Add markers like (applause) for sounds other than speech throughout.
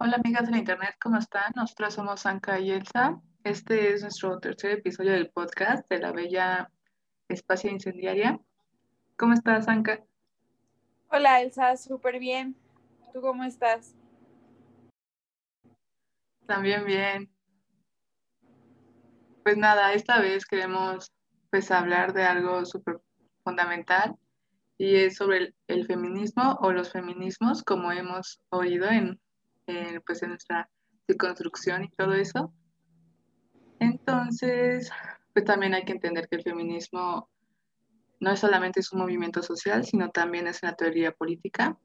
Hola amigas de la internet, ¿cómo están? Nosotras somos Anka y Elsa. Este es nuestro tercer episodio del podcast de la bella Espacio Incendiaria. ¿Cómo estás, Anka? Hola Elsa, súper bien. ¿Tú cómo estás? También bien. Pues nada, esta vez queremos pues hablar de algo súper fundamental y es sobre el, el feminismo o los feminismos, como hemos oído en pues en nuestra deconstrucción y todo eso. Entonces, pues también hay que entender que el feminismo no es solamente un movimiento social, sino también es una teoría política,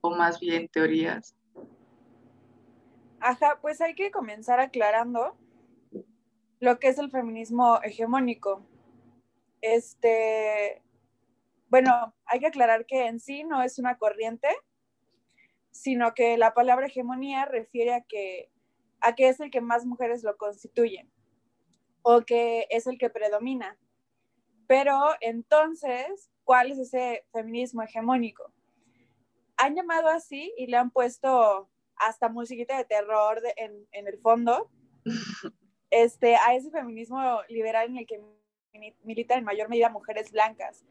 o más bien teorías. Ajá, pues hay que comenzar aclarando lo que es el feminismo hegemónico. Este, bueno, hay que aclarar que en sí no es una corriente, sino que la palabra hegemonía refiere a que, a que es el que más mujeres lo constituyen o que es el que predomina. Pero entonces, ¿cuál es ese feminismo hegemónico? Han llamado así y le han puesto hasta musiquita de terror en, en, el fondo (laughs) este, a ese feminismo liberal en el que militan en mayor medida mujeres blancas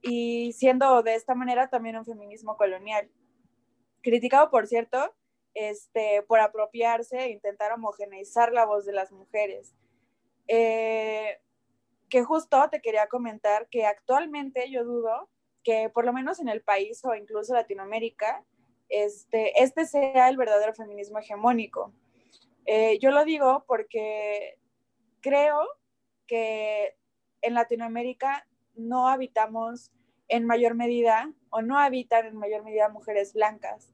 y siendo de esta manera también un feminismo colonial criticado, por cierto, este, por apropiarse e intentar homogeneizar la voz de las mujeres. Eh, que justo te quería comentar que actualmente yo dudo que por lo menos en el país o incluso Latinoamérica, este, este sea el verdadero feminismo hegemónico. Eh, yo lo digo porque creo que en Latinoamérica no habitamos en mayor medida o no habitan en mayor medida mujeres blancas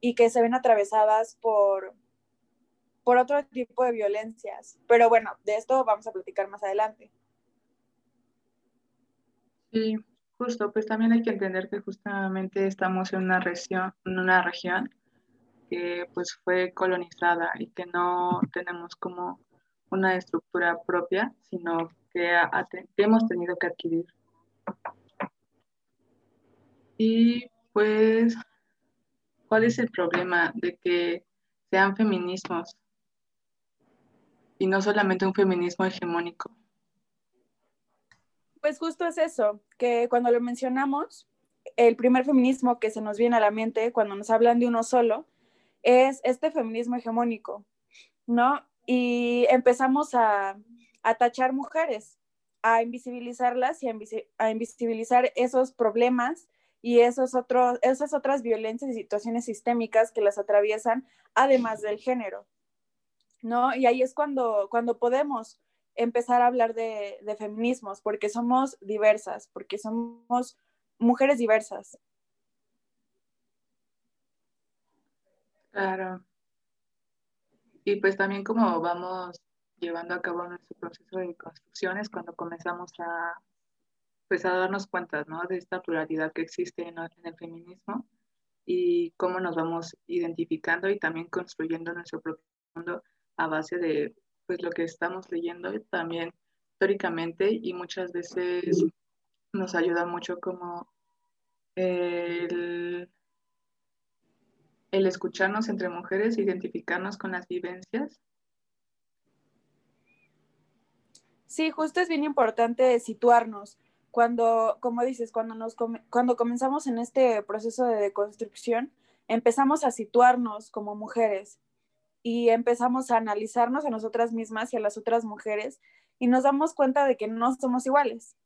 y que se ven atravesadas por, por otro tipo de violencias. Pero bueno, de esto vamos a platicar más adelante. Sí, justo, pues también hay que entender que justamente estamos en una región, en una región que pues fue colonizada y que no tenemos como una estructura propia, sino que, que hemos tenido que adquirir. Y pues ¿Cuál es el problema de que sean feminismos y no solamente un feminismo hegemónico? Pues justo es eso, que cuando lo mencionamos, el primer feminismo que se nos viene a la mente cuando nos hablan de uno solo es este feminismo hegemónico, ¿no? Y empezamos a, a tachar mujeres, a invisibilizarlas y a, invisibilizar esos problemas y esos otros, esas otras violencias y situaciones sistémicas que las atraviesan, además del género. ¿no? Y ahí es cuando, cuando podemos empezar a hablar de, de feminismos, porque somos diversas, porque somos mujeres diversas. Claro. Y pues también como vamos llevando a cabo nuestro proceso de construcciones, cuando comenzamos a pues a darnos cuenta, ¿no? De esta pluralidad que existe en, el feminismo y cómo nos vamos identificando y también construyendo nuestro propio mundo a base de pues lo que estamos leyendo también históricamente y muchas veces nos ayuda mucho como el, el escucharnos entre mujeres, identificarnos con las vivencias. Sí, justo es bien importante situarnos cuando, como dices, cuando, nos, cuando comenzamos en este proceso de deconstrucción, empezamos a situarnos como mujeres y empezamos a analizarnos a nosotras mismas y a las otras mujeres y nos damos cuenta de que no somos iguales,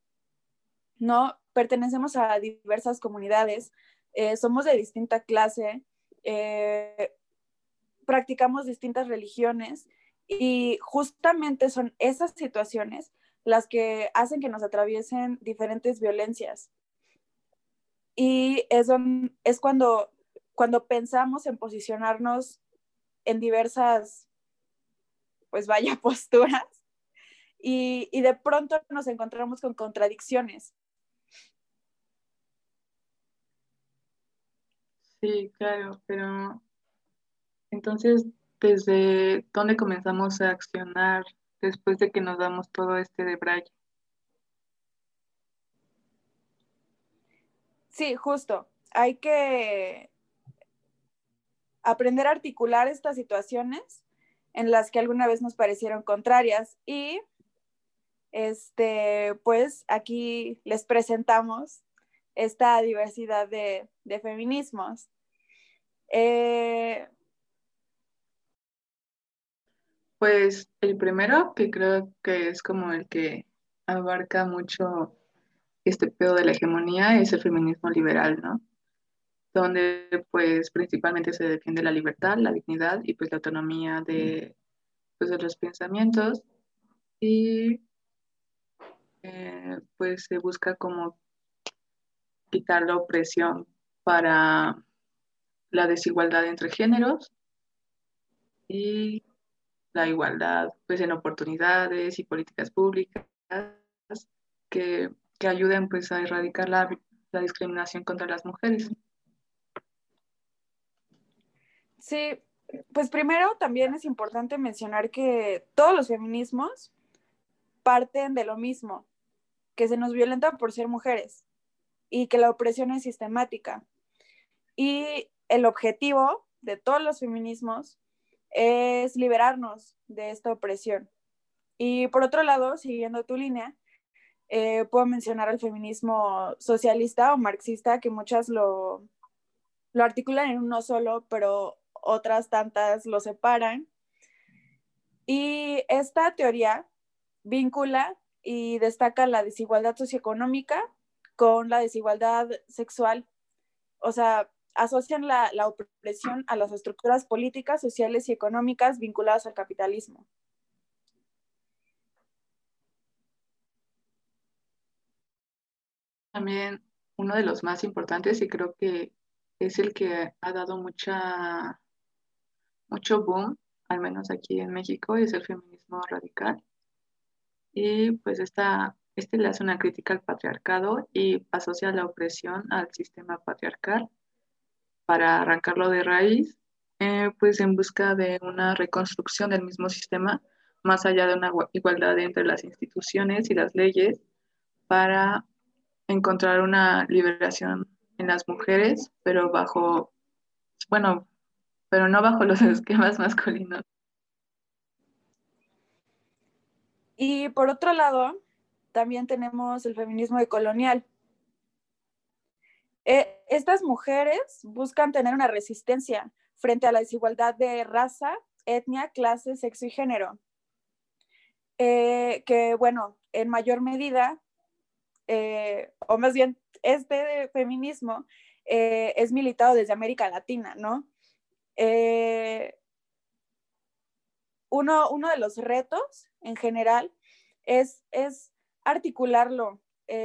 ¿no? Pertenecemos a diversas comunidades, eh, somos de distinta clase, eh, practicamos distintas religiones y justamente son esas situaciones las que hacen que nos atraviesen diferentes violencias. Y es, es cuando, cuando pensamos en posicionarnos en diversas, pues vaya, (laughs) posturas, y, y de pronto nos encontramos con contradicciones. Sí, claro, pero entonces, ¿desde dónde comenzamos a accionar después de que nos damos todo este de Braille. Sí, justo. Hay que, aprender a articular estas situaciones en las que alguna vez nos parecieron contrarias y este, pues aquí les presentamos esta diversidad de, feminismos. Eh, pues el primero, que creo que es como el que abarca mucho este pedo de la hegemonía, es el feminismo liberal, ¿no? Donde pues principalmente se defiende la libertad, la dignidad y pues la autonomía de, pues, los pensamientos y eh, pues se busca como quitar la opresión para la desigualdad entre géneros y la igualdad pues en oportunidades y políticas públicas que, que ayuden pues a erradicar la, la discriminación contra las mujeres. Sí, pues primero también es importante mencionar que todos los feminismos parten de lo mismo, que se nos violenta por ser mujeres y que la opresión es sistemática. Y el objetivo de todos los feminismos es liberarnos de esta opresión. Y por otro lado, siguiendo tu línea, eh, puedo mencionar al feminismo socialista o marxista, que muchas lo, lo articulan en uno solo, pero otras tantas lo separan. Y esta teoría vincula y destaca la desigualdad socioeconómica con la desigualdad sexual. O sea, asocian la, opresión a las estructuras políticas, sociales y económicas vinculadas al capitalismo. También uno de los más importantes y creo que es el que ha dado mucha, mucho boom, al menos aquí en México, es el feminismo radical. Y pues esta este le hace una crítica al patriarcado y asocia la opresión al sistema patriarcal para arrancarlo de raíz, eh, pues en busca de una reconstrucción del mismo sistema, más allá de una igualdad entre las instituciones y las leyes, para encontrar una liberación en las mujeres, pero bajo, bueno, pero no bajo los (laughs) esquemas masculinos. Y por otro lado, también tenemos el feminismo decolonial. Eh, estas mujeres buscan tener una resistencia frente a la desigualdad de raza, etnia, clase, sexo y género. Eh, que, bueno, en mayor medida, eh, o más bien, este feminismo es militado desde América Latina, ¿no? Uno, uno, de los retos en general es, es articularlo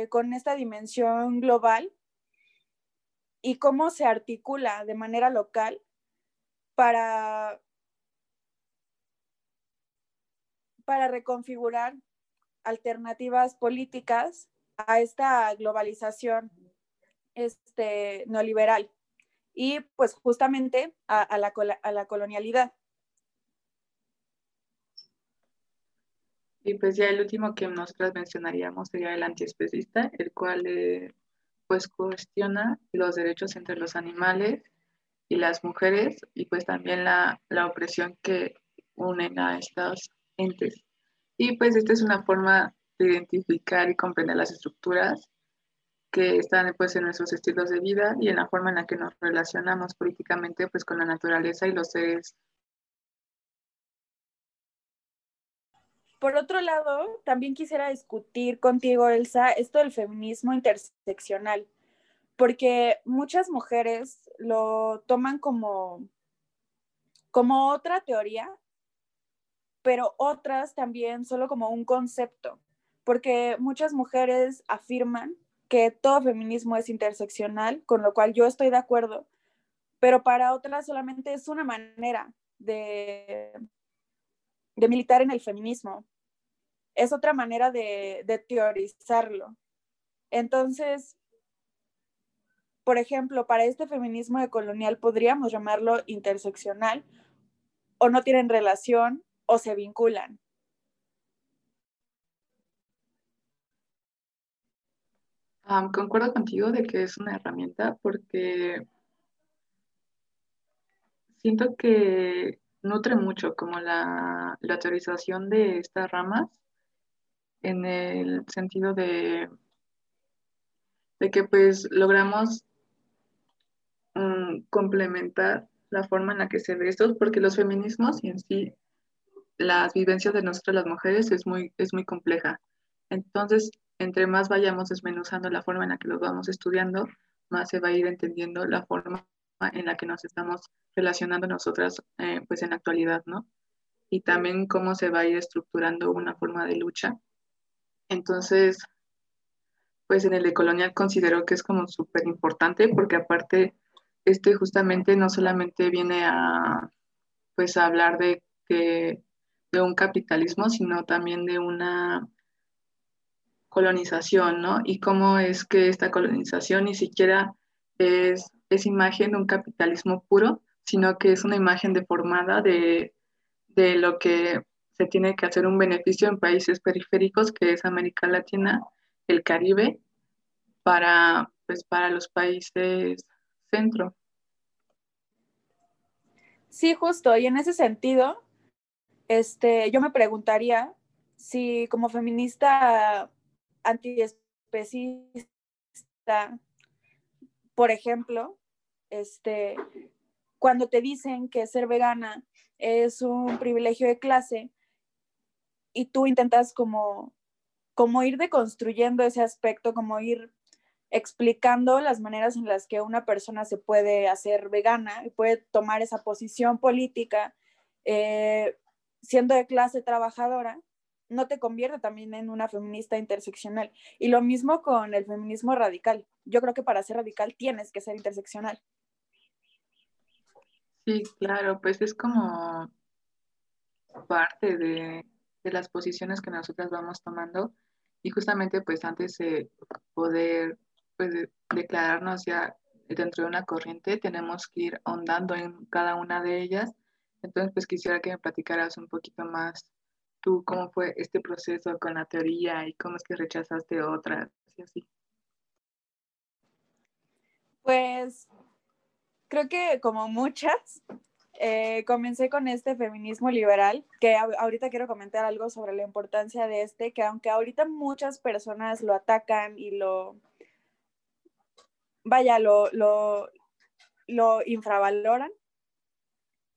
con esta dimensión global y cómo se articula de manera local para, para reconfigurar alternativas políticas a esta globalización este, neoliberal y pues justamente a, la, a la colonialidad. Y pues ya el último que nosotras mencionaríamos sería el antiespecista, el cual eh, pues cuestiona los derechos entre los animales y las mujeres y pues también la, la opresión que unen a estas entes. Y pues esta es una forma de identificar y comprender las estructuras que están pues en nuestros estilos de vida y en la forma en la que nos relacionamos políticamente pues con la naturaleza y los seres Por otro lado, también quisiera discutir contigo, Elsa, esto del feminismo interseccional, porque muchas mujeres lo toman como, como otra teoría, pero otras también solo como un concepto, porque muchas mujeres afirman que todo feminismo es interseccional, con lo cual yo estoy de acuerdo, pero para otras solamente es una manera de, de militar en el feminismo. Es otra manera de, teorizarlo. Entonces, por ejemplo, para este feminismo decolonial podríamos llamarlo interseccional o no tienen relación o se vinculan. concuerdo contigo de que es una herramienta porque siento que nutre mucho como la, la teorización de estas ramas en el sentido de, de que pues logramos mm, complementar la forma en la que se ve esto, porque los feminismos y en sí las vivencias de nosotras las mujeres es muy, es muy compleja. Entonces, entre más vayamos desmenuzando la forma en la que los vamos estudiando, más se va a ir entendiendo la forma en la que nos estamos relacionando nosotras eh, pues en la actualidad, ¿no? Y también cómo se va a ir estructurando una forma de lucha. Entonces, pues en el de colonial considero que es como súper importante porque aparte, este justamente no solamente viene a, pues hablar de que de un capitalismo, sino también de una colonización, ¿no? Y cómo es que esta colonización ni siquiera es, es imagen de un capitalismo puro, sino que es una imagen deformada de, de lo que se tiene que hacer un beneficio en países periféricos, que es América Latina, el Caribe, para, pues, para los países centro. Sí, justo. Y en ese sentido, este, yo me preguntaría si como feminista antiespecista, por ejemplo, este, cuando te dicen que ser vegana es un privilegio de clase y tú intentas como, como ir deconstruyendo ese aspecto, como ir explicando las maneras en las que una persona se puede hacer vegana y puede tomar esa posición política eh, siendo de clase trabajadora, no te convierte también en una feminista interseccional. Y lo mismo con el feminismo radical. Yo creo que para ser radical tienes que ser interseccional. Sí, claro, pues es como parte de, las posiciones que nosotras vamos tomando y justamente pues antes de poder pues, declararnos ya dentro de una corriente tenemos que ir ahondando en cada una de ellas. Entonces pues quisiera que me platicaras un poquito más tú cómo fue este proceso con la teoría y cómo es que rechazaste otras así. Pues creo que como muchas, eh, comencé con este feminismo liberal, que ahorita quiero comentar algo sobre la importancia de este, que aunque ahorita muchas personas lo atacan y lo, vaya, lo, lo, lo infravaloran,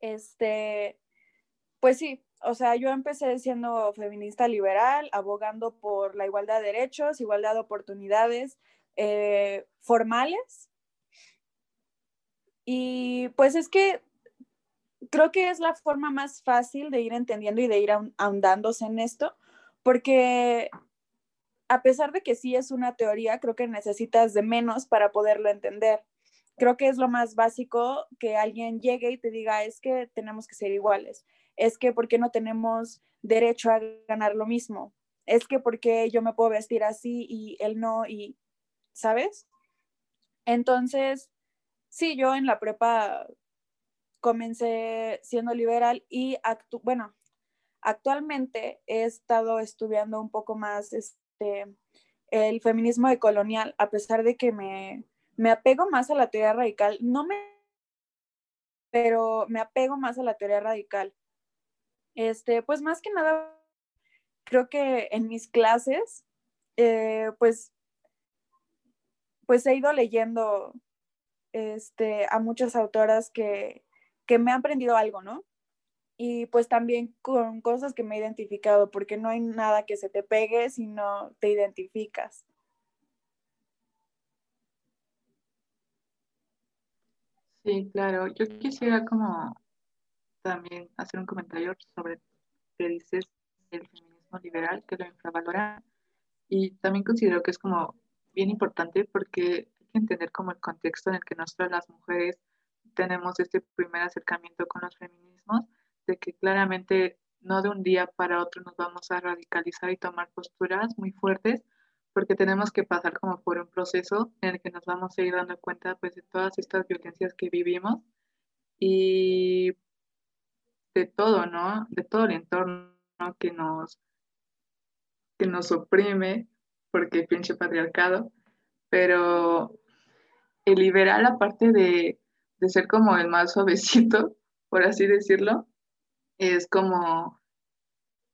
este, pues sí, o sea, yo empecé siendo feminista liberal, abogando por la igualdad de derechos, igualdad de oportunidades eh, formales. Y pues es que creo que es la forma más fácil de ir entendiendo y de ir ahondándose en esto, porque a pesar de que sí es una teoría, creo que necesitas de menos para poderlo entender. Creo que es lo más básico que alguien llegue y te diga, es que tenemos que ser iguales es que ¿por qué no tenemos derecho a ganar lo mismo? Es que ¿por qué yo me puedo vestir así y él no? Y, ¿sabes? Entonces, sí, yo en la prepa comencé siendo liberal y, bueno, actualmente he estado estudiando un poco más este, el feminismo decolonial, a pesar de que me, me apego más a la teoría radical, no me, pero me apego más a la teoría radical. Este, pues más que nada, creo que en mis clases, eh, pues, pues he ido leyendo este, a muchas autoras que, que me han aprendido algo, ¿no? Y pues también con cosas que me he identificado, porque no hay nada que se te pegue si no te identificas. Sí, claro. Yo quisiera como también hacer un comentario sobre que dices el feminismo liberal, que lo infravalora. Y también considero que es como bien importante porque que entender como el contexto en el que nosotras las mujeres tenemos este primer acercamiento con los feminismos, de que claramente no de un día para otro nos vamos a radicalizar y tomar posturas muy fuertes, porque tenemos que pasar como por un proceso en el que nos vamos a ir dando cuenta pues de todas estas violencias que vivimos y de todo, ¿no? De todo el entorno que nos, que nos oprime, porque pinche patriarcado, pero el liberal, aparte de, de ser como el más suavecito, (laughs) por así decirlo, es como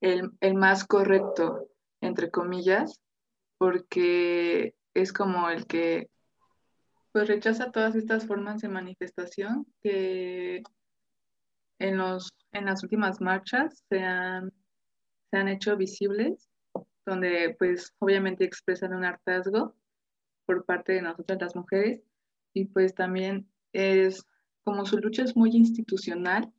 el, el más correcto, entre comillas, porque es como el que pues rechaza todas estas formas de manifestación que en, los, en las últimas marchas se han, se han hecho visibles, donde pues obviamente expresan un hartazgo por parte de nosotras las mujeres y pues también es como su lucha es muy institucional,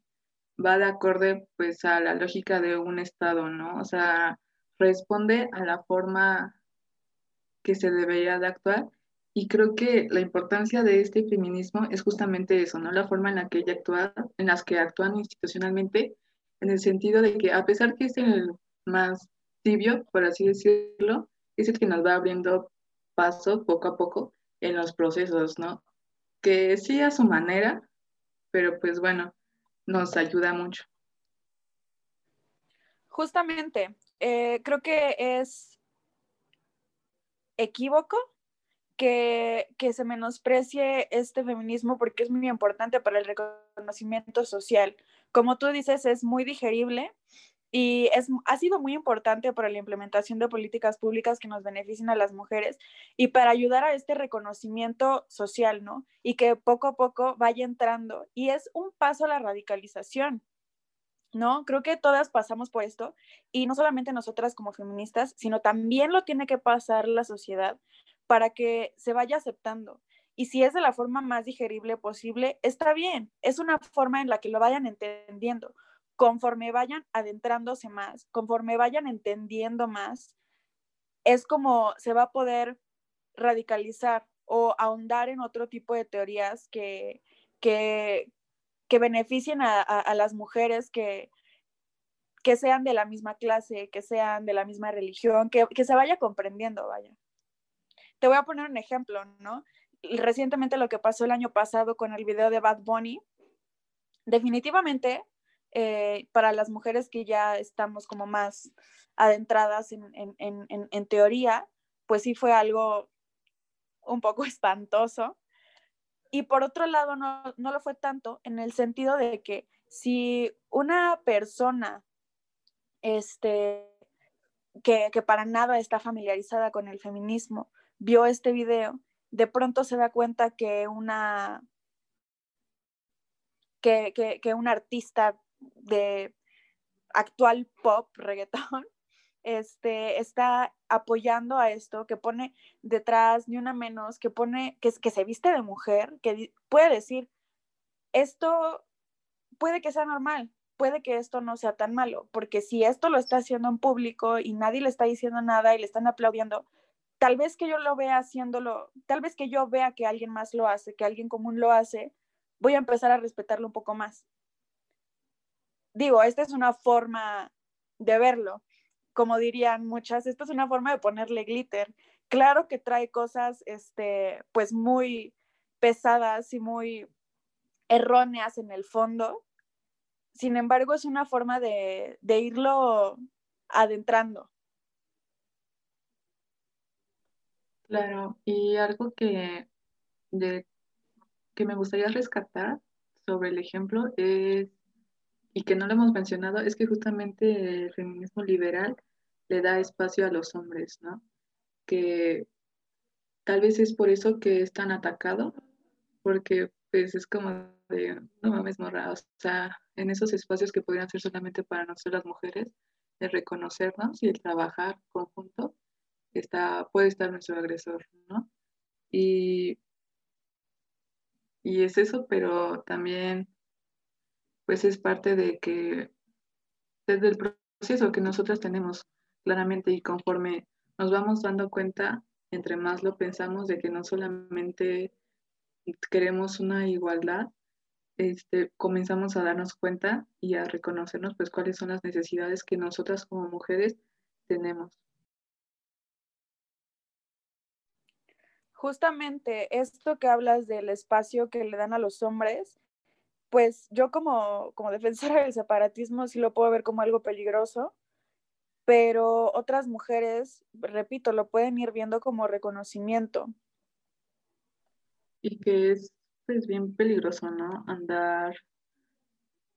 va de acorde pues a la lógica de un Estado, ¿no? O sea, responde a la forma que se debería de actuar y creo que la importancia de este feminismo es justamente eso, ¿no? La forma en la que ella actúa, en las que actúan institucionalmente, en el sentido de que a pesar que es el más tibio, por así decirlo, es el que nos va abriendo paso poco a poco en los procesos, ¿no? Que sí a su manera, pero pues bueno, nos ayuda mucho. Justamente, eh, creo que es equívoco que, se menosprecie este feminismo porque es muy importante para el reconocimiento social. Como tú dices, es muy digerible y es, ha sido muy importante para la implementación de políticas públicas que nos beneficien a las mujeres y para ayudar a este reconocimiento social, ¿no? Y que poco a poco vaya entrando. Y es un paso a la radicalización, ¿no? Creo que todas pasamos por esto y no solamente nosotras como feministas, sino también lo tiene que pasar la sociedad para que se vaya aceptando. Y si es de la forma más digerible posible, está bien. Es una forma en la que lo vayan entendiendo. Conforme vayan adentrándose más, conforme vayan entendiendo más, es como se va a poder radicalizar o ahondar en otro tipo de teorías que, que, beneficien a, las mujeres que, que sean de la misma clase, que sean de la misma religión, que, que se vaya comprendiendo, vaya. Te voy a poner un ejemplo, ¿no? Recientemente lo que pasó el año pasado con el video de Bad Bunny, definitivamente eh, para las mujeres que ya estamos como más adentradas en, teoría, pues sí fue algo un poco (laughs) espantoso. Y por otro lado, no, no lo fue tanto en el sentido de que si una persona este, que, que, para nada está familiarizada con el feminismo vio este video, de pronto se da cuenta que una, que, que, un artista de actual pop, (laughs) reggaetón, este, está apoyando a esto, que pone detrás ni una menos, que pone, que, que se viste de mujer, que puede decir, esto puede que sea normal, puede que esto no sea tan malo, porque si esto lo está haciendo en público y nadie le está diciendo nada y le están aplaudiendo, tal vez que yo lo vea haciéndolo, tal vez que yo vea que alguien más lo hace, que alguien común lo hace, voy a empezar a respetarlo un poco más. Digo, esta es una forma de verlo. Como dirían muchas, esta es una forma de ponerle glitter. Claro que trae cosas, este, pues muy pesadas y muy erróneas en el fondo. Sin embargo, es una forma de, de irlo adentrando. Claro, y algo que, de, que me gustaría rescatar sobre el ejemplo es, y que no lo hemos mencionado, es que justamente el feminismo liberal le da espacio a los hombres, ¿no? Que tal vez es por eso que es tan atacado, porque pues es como de, no mames, morra, o sea, en esos espacios que podrían ser solamente para nosotros las mujeres, de reconocernos y de trabajar conjunto, está, puede estar nuestro agresor, ¿no? Y, y es eso, pero también pues es parte de que desde el proceso que nosotras tenemos claramente y conforme nos vamos dando cuenta, entre más lo pensamos, de que no solamente queremos una igualdad, este, comenzamos a darnos cuenta y a reconocernos pues cuáles son las necesidades que nosotras como mujeres tenemos. justamente esto que hablas del espacio que le dan a los hombres, pues yo como, como defensora del separatismo sí lo puedo ver como algo peligroso, pero otras mujeres, repito, lo pueden ir viendo como reconocimiento. Y que es pues bien peligroso, ¿no? Andar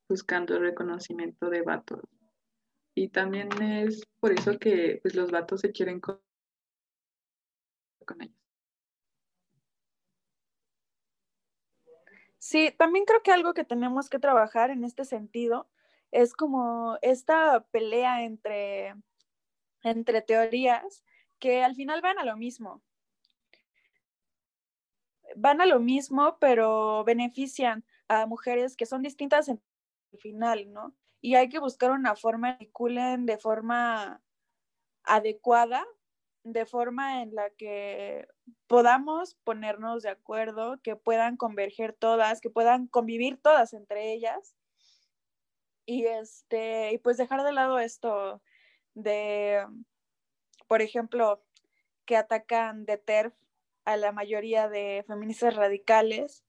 buscando reconocimiento de vatos. Y también es por eso que pues, los vatos se quieren con ellos. Sí, también creo que algo que tenemos que trabajar en este sentido es como esta pelea entre, entre teorías que al final van a lo mismo. Van a lo mismo, pero benefician a mujeres que son distintas en el final, ¿no? Y hay que buscar una forma que articulen de forma adecuada, de forma en la que podamos ponernos de acuerdo, que puedan converger todas, que puedan convivir todas entre ellas. Y este, y pues dejar de lado esto de, por ejemplo, que atacan de TERF a la mayoría de feministas radicales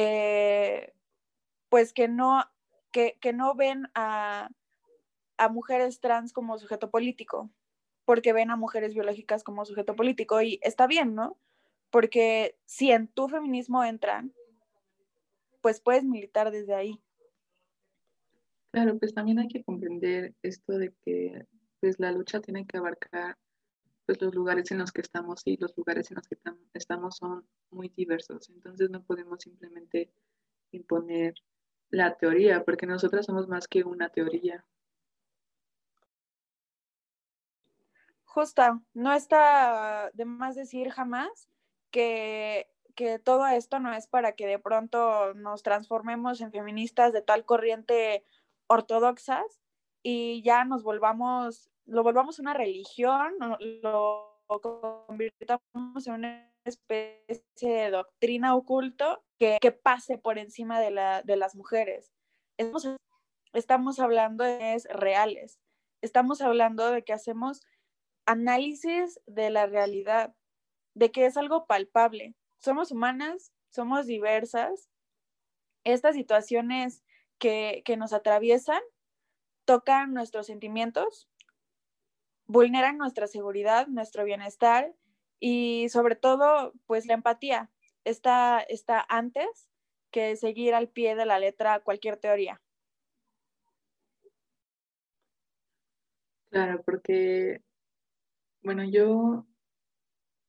eh, pues que no, que, no ven a, mujeres trans como sujeto político, porque ven a mujeres biológicas como sujeto político y está bien, ¿no? Porque si en tu feminismo entran, pues puedes militar desde ahí. Claro, pues también hay que comprender esto de que pues la lucha tiene que abarcar pues los lugares en los que estamos y los lugares en los que estamos son muy diversos. Entonces no podemos simplemente imponer la teoría, porque nosotras somos más que una teoría. No está de más decir jamás que, que todo esto no es para que de pronto nos transformemos en feministas de tal corriente ortodoxas y ya nos volvamos lo volvamos una religión, lo convirtamos en una especie de doctrina oculto que, pase por encima de, la, de las mujeres. Estamos, estamos hablando de reales, estamos hablando de que hacemos análisis de la realidad, de que es algo palpable. Somos humanas, somos diversas. Estas situaciones que, que nos atraviesan tocan nuestros sentimientos, vulneran nuestra seguridad, nuestro bienestar y sobre todo, pues la empatía está, está antes que seguir al pie de la letra cualquier teoría. Claro, porque, bueno, yo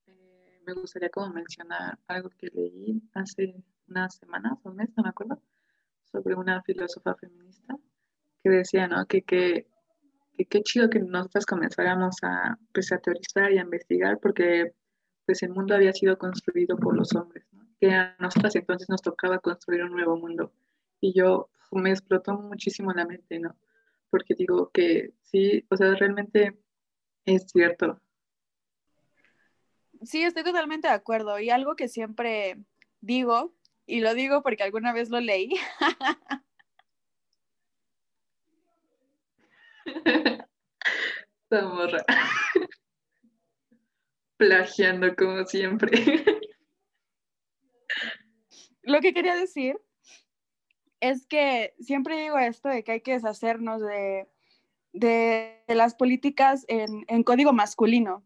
eh, me gustaría como mencionar algo que leí hace unas semanas, un mes, no me acuerdo, sobre una filósofa feminista que decía, ¿no? Que, que qué chido que nosotras comenzáramos a, pues, a teorizar y a investigar porque pues el mundo había sido construido por los hombres, ¿no? que a nosotras entonces nos tocaba construir un nuevo mundo. Y yo me explotó muchísimo la mente, ¿no? Porque digo que sí, o sea, realmente es cierto. Sí, estoy totalmente de acuerdo. Y algo que siempre digo, y lo digo porque alguna vez lo leí, (laughs) Zamorra. (laughs) Plagiando como siempre. (laughs) Lo que quería decir es que siempre digo esto de que hay que deshacernos de, las políticas en, código masculino,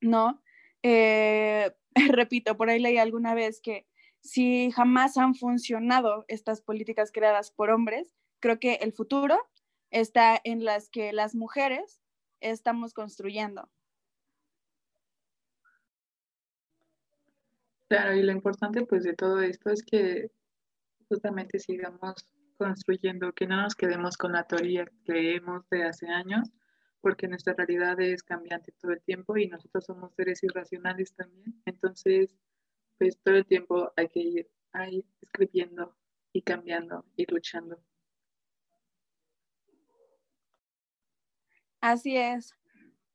¿no? Eh, (laughs) repito, por ahí leí alguna vez que si jamás han funcionado estas políticas creadas por hombres, creo que el futuro está en las que las mujeres estamos construyendo. Claro, y lo importante pues de todo esto es que justamente sigamos construyendo, que no nos quedemos con la teoría que leemos de hace años, porque nuestra realidad es cambiante todo el tiempo y nosotros somos seres irracionales también. Entonces, pues todo el tiempo hay que ir ahí escribiendo y cambiando y luchando. Así es.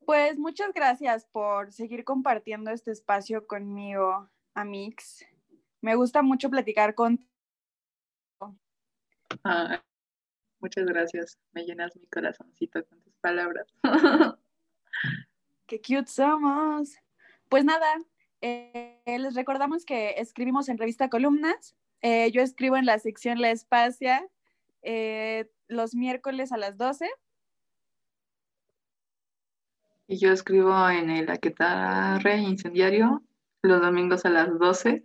Pues muchas gracias por seguir compartiendo este espacio conmigo, Amix. Me gusta mucho platicar con. Ah, muchas gracias. Me llenas mi corazoncito con palabras. Qué cute somos. Pues nada, eh, les recordamos que escribimos en revista Columnas. Eh, yo escribo en la sección La Espacia eh, los miércoles a las 12 Y yo escribo en el Aquetarre Incendiario los domingos a las 12.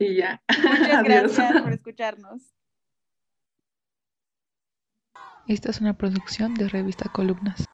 Y ya. Muchas (laughs) gracias por escucharnos. Esta es una producción de Revista Columnas.